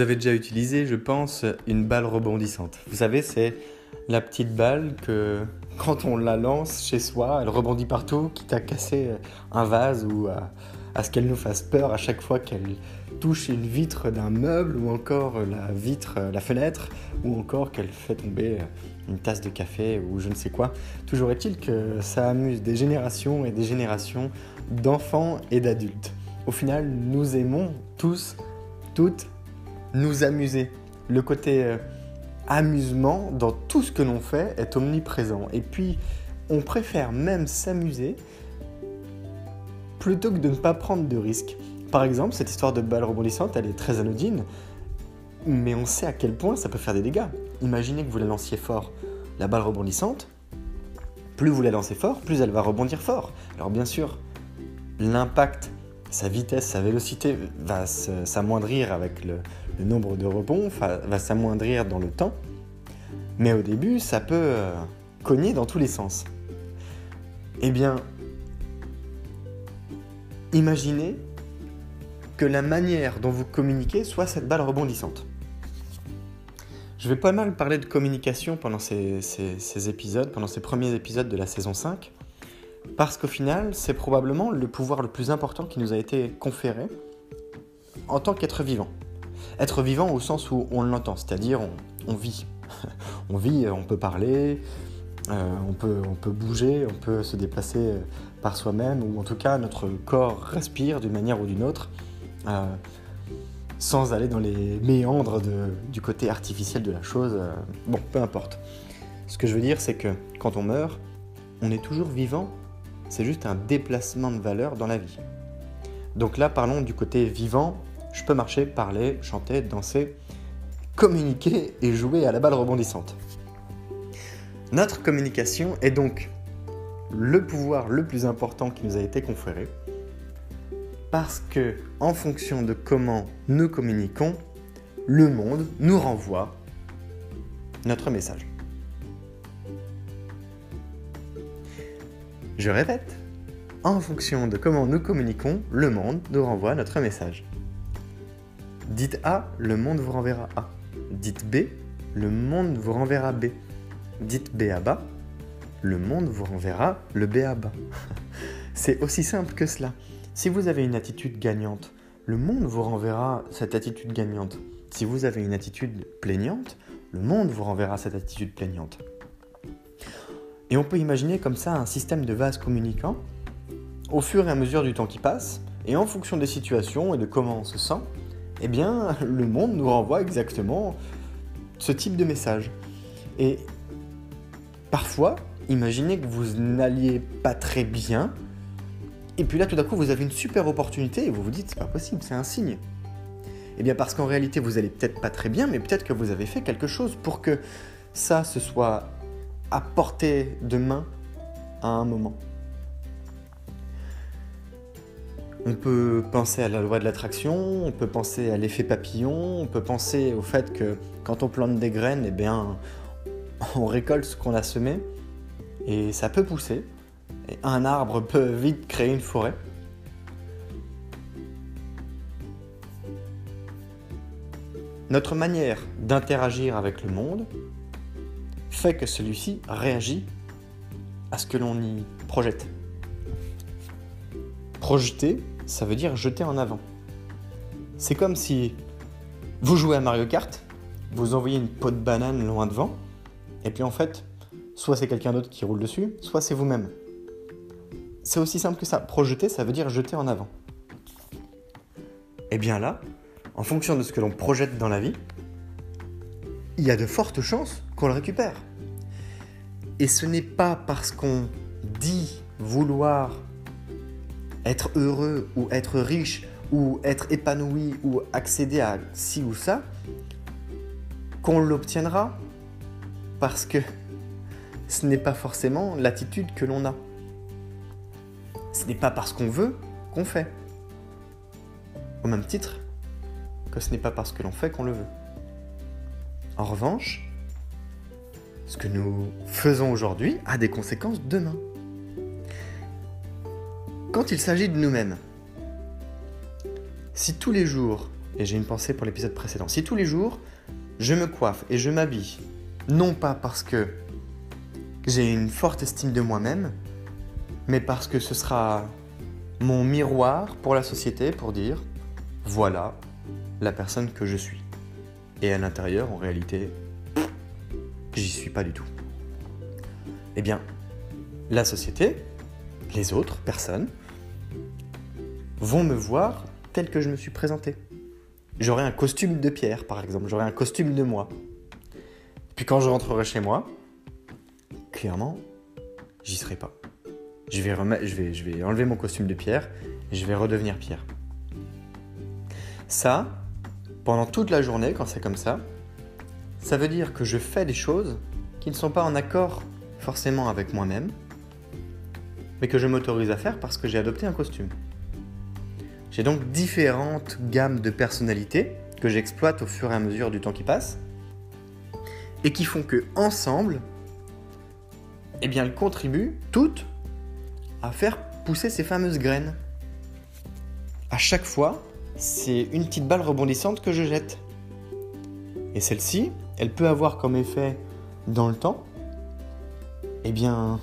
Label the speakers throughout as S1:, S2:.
S1: Avez déjà utilisé, je pense, une balle rebondissante. Vous savez, c'est la petite balle que quand on la lance chez soi, elle rebondit partout, quitte à casser un vase ou à, ce qu'elle nous fasse peur à chaque fois qu'elle touche une vitre d'un meuble ou encore la vitre, la fenêtre ou encore qu'elle fait tomber une tasse de café ou je ne sais quoi. Toujours est-il que ça amuse des générations et des générations d'enfants et d'adultes. Au final, nous aimons tous, toutes nous amuser. Le côté euh, amusement dans tout ce que l'on fait est omniprésent. Et puis, on préfère même s'amuser plutôt que de ne pas prendre de risques. Par exemple, cette histoire de balle rebondissante, elle est très anodine, mais on sait à quel point ça peut faire des dégâts. Imaginez que vous la lanciez fort. La balle rebondissante, plus vous la lancez fort, plus elle va rebondir fort. Alors bien sûr, l'impact, sa vitesse, sa vélocité va s'amoindrir avec le, nombre de rebonds va s'amoindrir dans le temps, mais au début, ça peut euh, cogner dans tous les sens. Eh bien, imaginez que la manière dont vous communiquez soit cette balle rebondissante. Je vais pas mal parler de communication pendant ces, ces épisodes, pendant ces premiers épisodes de la saison 5, parce qu'au final, c'est probablement le pouvoir le plus important qui nous a été conféré en tant qu'être vivant. Être vivant au sens où on l'entend, c'est-à-dire on, vit. on vit, on peut parler, euh, on, peut, bouger, on peut se déplacer euh, par soi-même, ou en tout cas notre corps respire d'une manière ou d'une autre, euh, sans aller dans les méandres du côté artificiel de la chose. bon, peu importe. Ce que je veux dire, c'est que quand on meurt, on est toujours vivant, c'est juste un déplacement de valeur dans la vie. Donc là, parlons du côté vivant je peux marcher, parler, chanter, danser, communiquer et jouer à la balle rebondissante. Notre communication est donc le pouvoir le plus important qui nous a été conféré parce que en fonction de comment nous communiquons, le monde nous renvoie notre message. Je répète, en fonction de comment nous communiquons, le monde nous renvoie notre message. Dites A, le monde vous renverra A. Dites B, le monde vous renverra B. Dites B à bas, le monde vous renverra le B à bas. C'est aussi simple que cela. Si vous avez une attitude gagnante, le monde vous renverra cette attitude gagnante. Si vous avez une attitude plaignante, le monde vous renverra cette attitude plaignante. Et on peut imaginer comme ça un système de vases communicants. Au fur et à mesure du temps qui passe, et en fonction des situations et de comment on se sent, eh bien, le monde nous renvoie exactement ce type de message. Et parfois, imaginez que vous n'alliez pas très bien, et puis là, tout d'un coup, vous avez une super opportunité et vous vous dites, c'est pas possible, c'est un signe. Eh bien, parce qu'en réalité, vous allez peut-être pas très bien, mais peut-être que vous avez fait quelque chose pour que ça se soit à portée de main à un moment. On peut penser à la loi de l'attraction, on peut penser à l'effet papillon, on peut penser au fait que quand on plante des graines, eh bien, on récolte ce qu'on a semé et ça peut pousser. Un arbre peut vite créer une forêt. Notre manière d'interagir avec le monde, fait que celui-ci réagit à ce que l'on y projette. Projeter, ça veut dire jeter en avant. C'est comme si vous jouez à Mario Kart, vous envoyez une peau de banane loin devant, et puis en fait, soit c'est quelqu'un d'autre qui roule dessus, soit c'est vous-même. C'est aussi simple que ça. Projeter, ça veut dire jeter en avant. Et bien là, en fonction de ce que l'on projette dans la vie, il y a de fortes chances qu'on le récupère. Et ce n'est pas parce qu'on dit vouloir être heureux ou être riche ou être épanoui ou accéder à ci ou ça qu'on l'obtiendra parce que ce n'est pas forcément l'attitude que l'on a. Ce n'est pas parce qu'on veut qu'on fait. Au même titre que ce n'est pas parce que l'on fait qu'on le veut. En revanche, ce que nous faisons aujourd'hui a des conséquences demain. Quand il s'agit de nous-mêmes, si tous les jours, et j'ai une pensée pour l'épisode précédent, si tous les jours je me coiffe et je m'habille, non pas parce que j'ai une forte estime de moi-même, mais parce que ce sera mon miroir pour la société pour dire voilà la personne que je suis. Et à l'intérieur, en réalité, j'y suis pas du tout. Eh bien, la société, les autres personnes, vont me voir tel que je me suis présenté. J'aurai un costume de pierre, par exemple, j'aurai un costume de moi. Puis quand je rentrerai chez moi, clairement, j'y serai pas. Je vais, je, vais, enlever mon costume de pierre et je vais redevenir pierre. Ça, pendant toute la journée, quand c'est comme ça, ça veut dire que je fais des choses qui ne sont pas en accord forcément avec moi-même, mais que je m'autorise à faire parce que j'ai adopté un costume. J'ai donc différentes gammes de personnalités que j'exploite au fur et à mesure du temps qui passe et qui font que ensemble, eh bien, elles contribuent toutes à faire pousser ces fameuses graines. À chaque fois, c'est une petite balle rebondissante que je jette. Et celle-ci, elle peut avoir comme effet dans le temps, eh bien,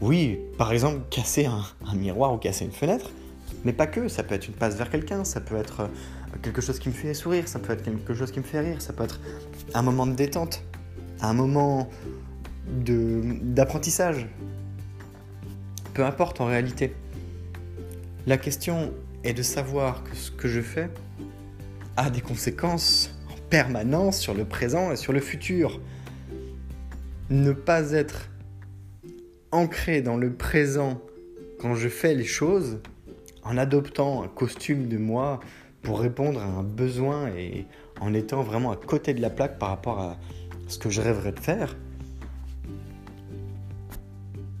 S1: oui, par exemple, casser un, miroir ou casser une fenêtre, mais pas que, ça peut être une passe vers quelqu'un, ça peut être euh, quelque chose qui me fait sourire, ça peut être quelque chose qui me fait rire, ça peut être un moment de détente, un moment d'apprentissage. Peu importe en réalité. La question est de savoir que ce que je fais a des conséquences en sur le présent et sur le futur. Ne pas être ancré dans le présent quand je fais les choses, en adoptant un costume de moi pour répondre à un besoin et en étant vraiment à côté de la plaque par rapport à ce que je rêverais de faire,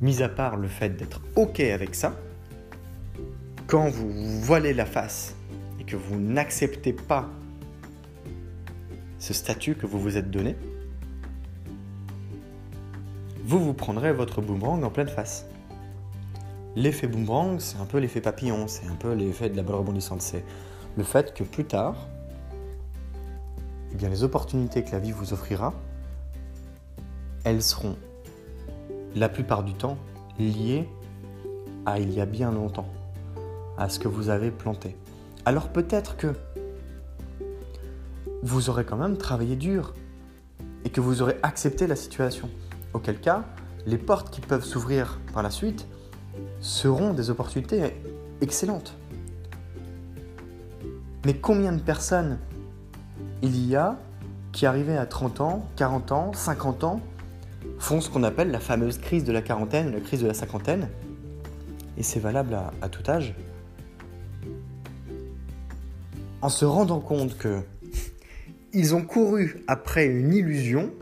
S1: mis à part le fait d'être OK avec ça, quand vous vous voilez la face et que vous n'acceptez pas ce statut que vous vous êtes donné, vous vous prendrez votre boomerang en pleine face. L'effet boomerang, c'est un peu l'effet papillon, c'est un peu l'effet de la balle rebondissante. C'est le fait que plus tard, eh bien, les opportunités que la vie vous offrira, elles seront la plupart du temps liées à il y a bien longtemps, à ce que vous avez planté. Alors peut-être que vous aurez quand même travaillé dur et que vous aurez accepté la situation. Auquel cas, les portes qui peuvent s'ouvrir par la suite seront des opportunités excellentes. Mais combien de personnes il y a qui arrivaient à 30 ans, 40 ans, 50 ans, font ce qu'on appelle la fameuse crise de la quarantaine, la crise de la cinquantaine, et c'est valable à, tout âge, en se rendant compte que ils ont couru après une illusion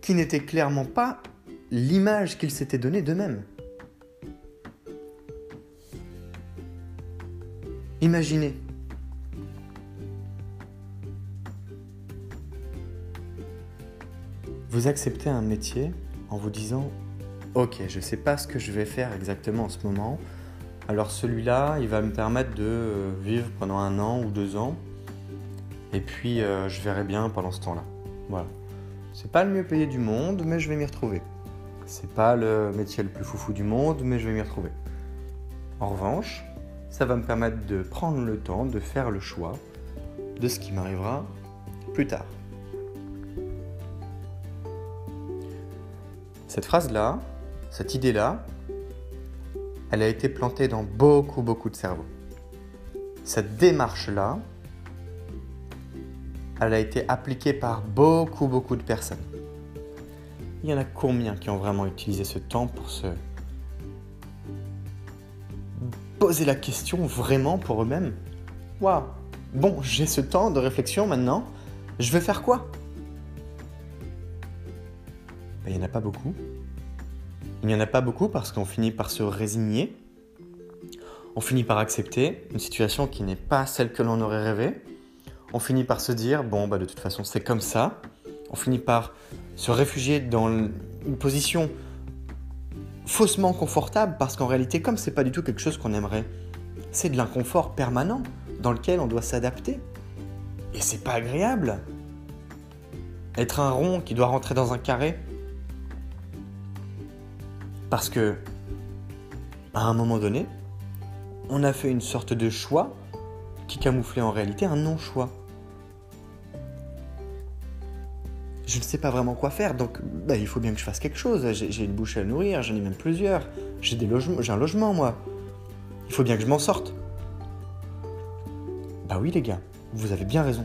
S1: qui n'était clairement pas l'image qu'ils s'étaient donnée d'eux-mêmes. Imaginez. Vous acceptez un métier en vous disant Ok, je ne sais pas ce que je vais faire exactement en ce moment. Alors celui-là, il va me permettre de vivre pendant un an ou deux ans. Et puis, euh, je verrai bien pendant ce temps-là. Voilà. C'est pas le mieux payé du monde, mais je vais m'y retrouver. C'est pas le métier le plus foufou du monde, mais je vais m'y retrouver. En revanche, ça va me permettre de prendre le temps de faire le choix de ce qui m'arrivera plus tard. Cette phrase-là, cette idée-là, elle a été plantée dans beaucoup, beaucoup de cerveaux. Cette démarche-là, elle a été appliquée par beaucoup, beaucoup de personnes. Il y en a combien qui ont vraiment utilisé ce temps pour se poser la question vraiment pour eux-mêmes? Waouh Bon, j'ai ce temps de réflexion maintenant, je vais faire quoi? Ben, Il n'y en a pas beaucoup. Il n'y en a pas beaucoup parce qu'on finit par se résigner. On finit par accepter une situation qui n'est pas celle que l'on aurait rêvé on finit par se dire, bon, bah, de toute façon, c'est comme ça. On finit par se réfugier dans une position faussement confortable parce qu'en réalité, comme c'est pas du tout quelque chose qu'on aimerait, c'est de l'inconfort permanent dans lequel on doit s'adapter. Et c'est pas agréable. Être un rond qui doit rentrer dans un carré. Parce que, à un moment donné, on a fait une sorte de choix qui camouflait en réalité un non-choix. Je ne sais pas vraiment quoi faire, donc bah, il faut bien que je fasse quelque chose. J'ai une bouche à nourrir, j'en ai même plusieurs. J'ai un logement, moi. Il faut bien que je m'en sorte. Bah oui, les gars, vous avez bien raison.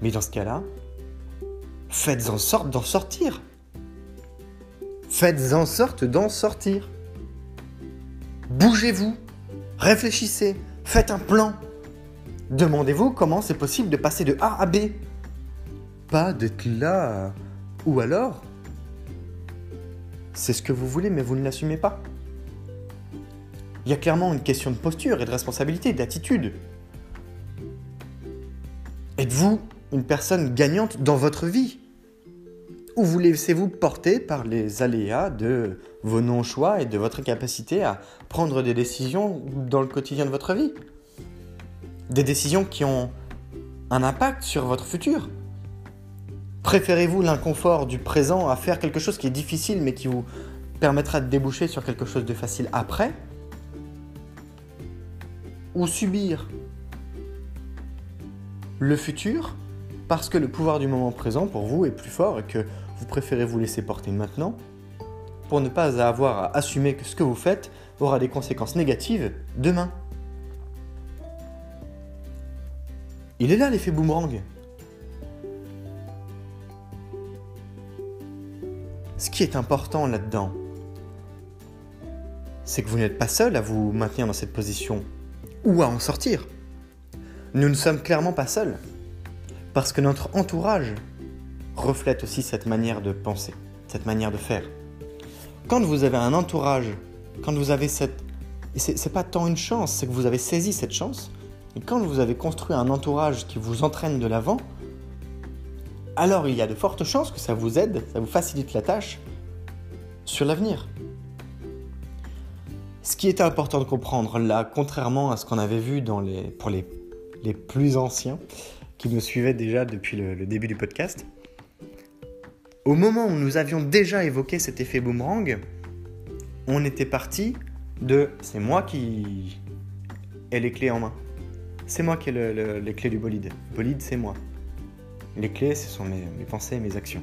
S1: Mais dans ce cas-là, faites en sorte d'en sortir. Faites en sorte d'en sortir. Bougez-vous, réfléchissez, faites un plan. Demandez-vous comment c'est possible de passer de A à B pas d'être là. Ou alors, c'est ce que vous voulez, mais vous ne l'assumez pas. Il y a clairement une question de posture et de responsabilité, d'attitude. Êtes-vous une personne gagnante dans votre vie? Ou vous laissez-vous porter par les aléas de vos non-choix et de votre incapacité à prendre des décisions dans le quotidien de votre vie? Des décisions qui ont un impact sur votre futur? Préférez-vous l'inconfort du présent à faire quelque chose qui est difficile mais qui vous permettra de déboucher sur quelque chose de facile après? Ou subir le futur parce que le pouvoir du moment présent pour vous est plus fort et que vous préférez vous laisser porter maintenant pour ne pas avoir à assumer que ce que vous faites aura des conséquences négatives demain. Il est là l'effet boomerang. Est important là-dedans, c'est que vous n'êtes pas seul à vous maintenir dans cette position ou à en sortir. Nous ne sommes clairement pas seuls, parce que notre entourage reflète aussi cette manière de penser, cette manière de faire. Quand vous avez un entourage, quand vous avez cette... Et c'est pas tant une chance, c'est que vous avez saisi cette chance. Et quand vous avez construit un entourage qui vous entraîne de l'avant, alors il y a de fortes chances que ça vous aide, ça vous facilite la tâche sur l'avenir. Ce qui était important de comprendre là, contrairement à ce qu'on avait vu pour les, plus anciens qui nous suivaient déjà depuis le, début du podcast, au moment où nous avions déjà évoqué cet effet boomerang, on était parti de c'est moi qui ai les clés en main. C'est moi qui ai les clés du bolide. bolide, c'est moi. Les clés, ce sont mes, pensées et mes actions.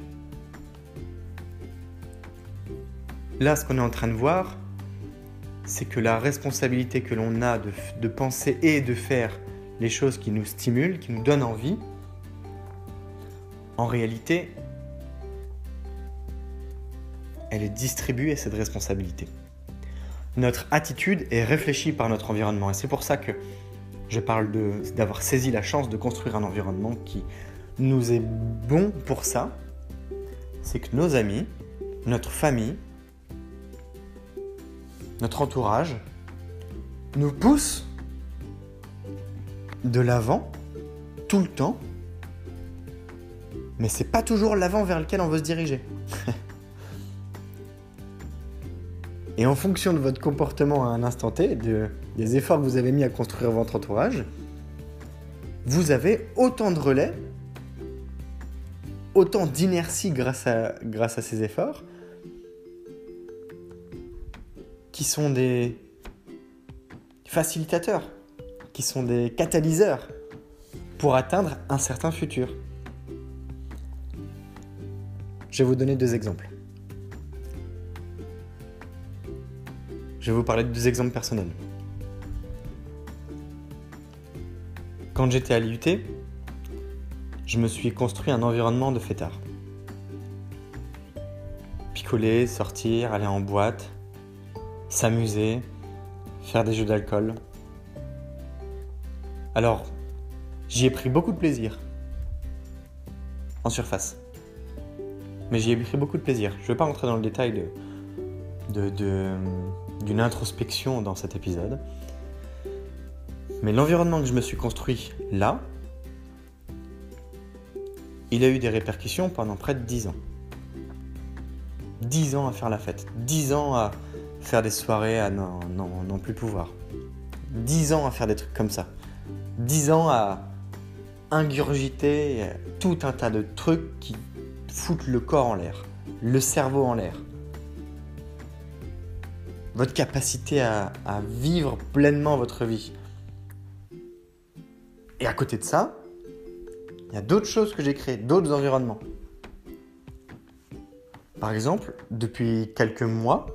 S1: Là, ce qu'on est en train de voir, c'est que la responsabilité que l'on a de, penser et de faire les choses qui nous stimulent, qui nous donnent envie, en réalité, elle est distribuée, cette responsabilité. Notre attitude est réfléchie par notre environnement. Et c'est pour ça que je parle d'avoir saisi la chance de construire un environnement qui nous est bon pour ça, c'est que nos amis, notre famille, notre entourage nous poussent de l'avant tout le temps, mais c'est pas toujours l'avant vers lequel on veut se diriger. Et en fonction de votre comportement à un instant T, de, des efforts que vous avez mis à construire votre entourage, vous avez autant de relais, autant d'inertie grâce à, grâce à ces efforts, qui sont des facilitateurs, qui sont des catalyseurs pour atteindre un certain futur. Je vais vous donner deux exemples. Je vais vous parler de deux exemples personnels. Quand j'étais à l'IUT, je me suis construit un environnement de fêtard. Picoler, sortir, aller en boîte, s'amuser, faire des jeux d'alcool. Alors, j'y ai pris beaucoup de plaisir. En surface. Mais j'y ai pris beaucoup de plaisir. Je ne vais pas rentrer dans le détail de, d'une introspection dans cet épisode. Mais l'environnement que je me suis construit là, il a eu des répercussions pendant près de 10 ans. 10 ans à faire la fête, 10 ans à faire des soirées à n'en plus pouvoir. 10 ans à faire des trucs comme ça. 10 ans à ingurgiter tout un tas de trucs qui foutent le corps en l'air, le cerveau en l'air. Votre capacité à vivre pleinement votre vie. Et à côté de ça, il y a d'autres choses que j'ai créées, d'autres environnements. Par exemple, depuis quelques mois,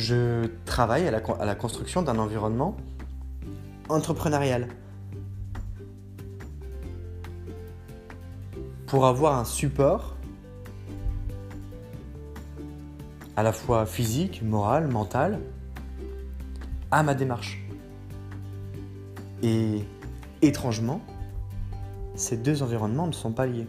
S1: je travaille à la, construction d'un environnement entrepreneurial. Pour avoir un support à la fois physique, moral, mental, à ma démarche. Et étrangement, ces deux environnements ne sont pas liés.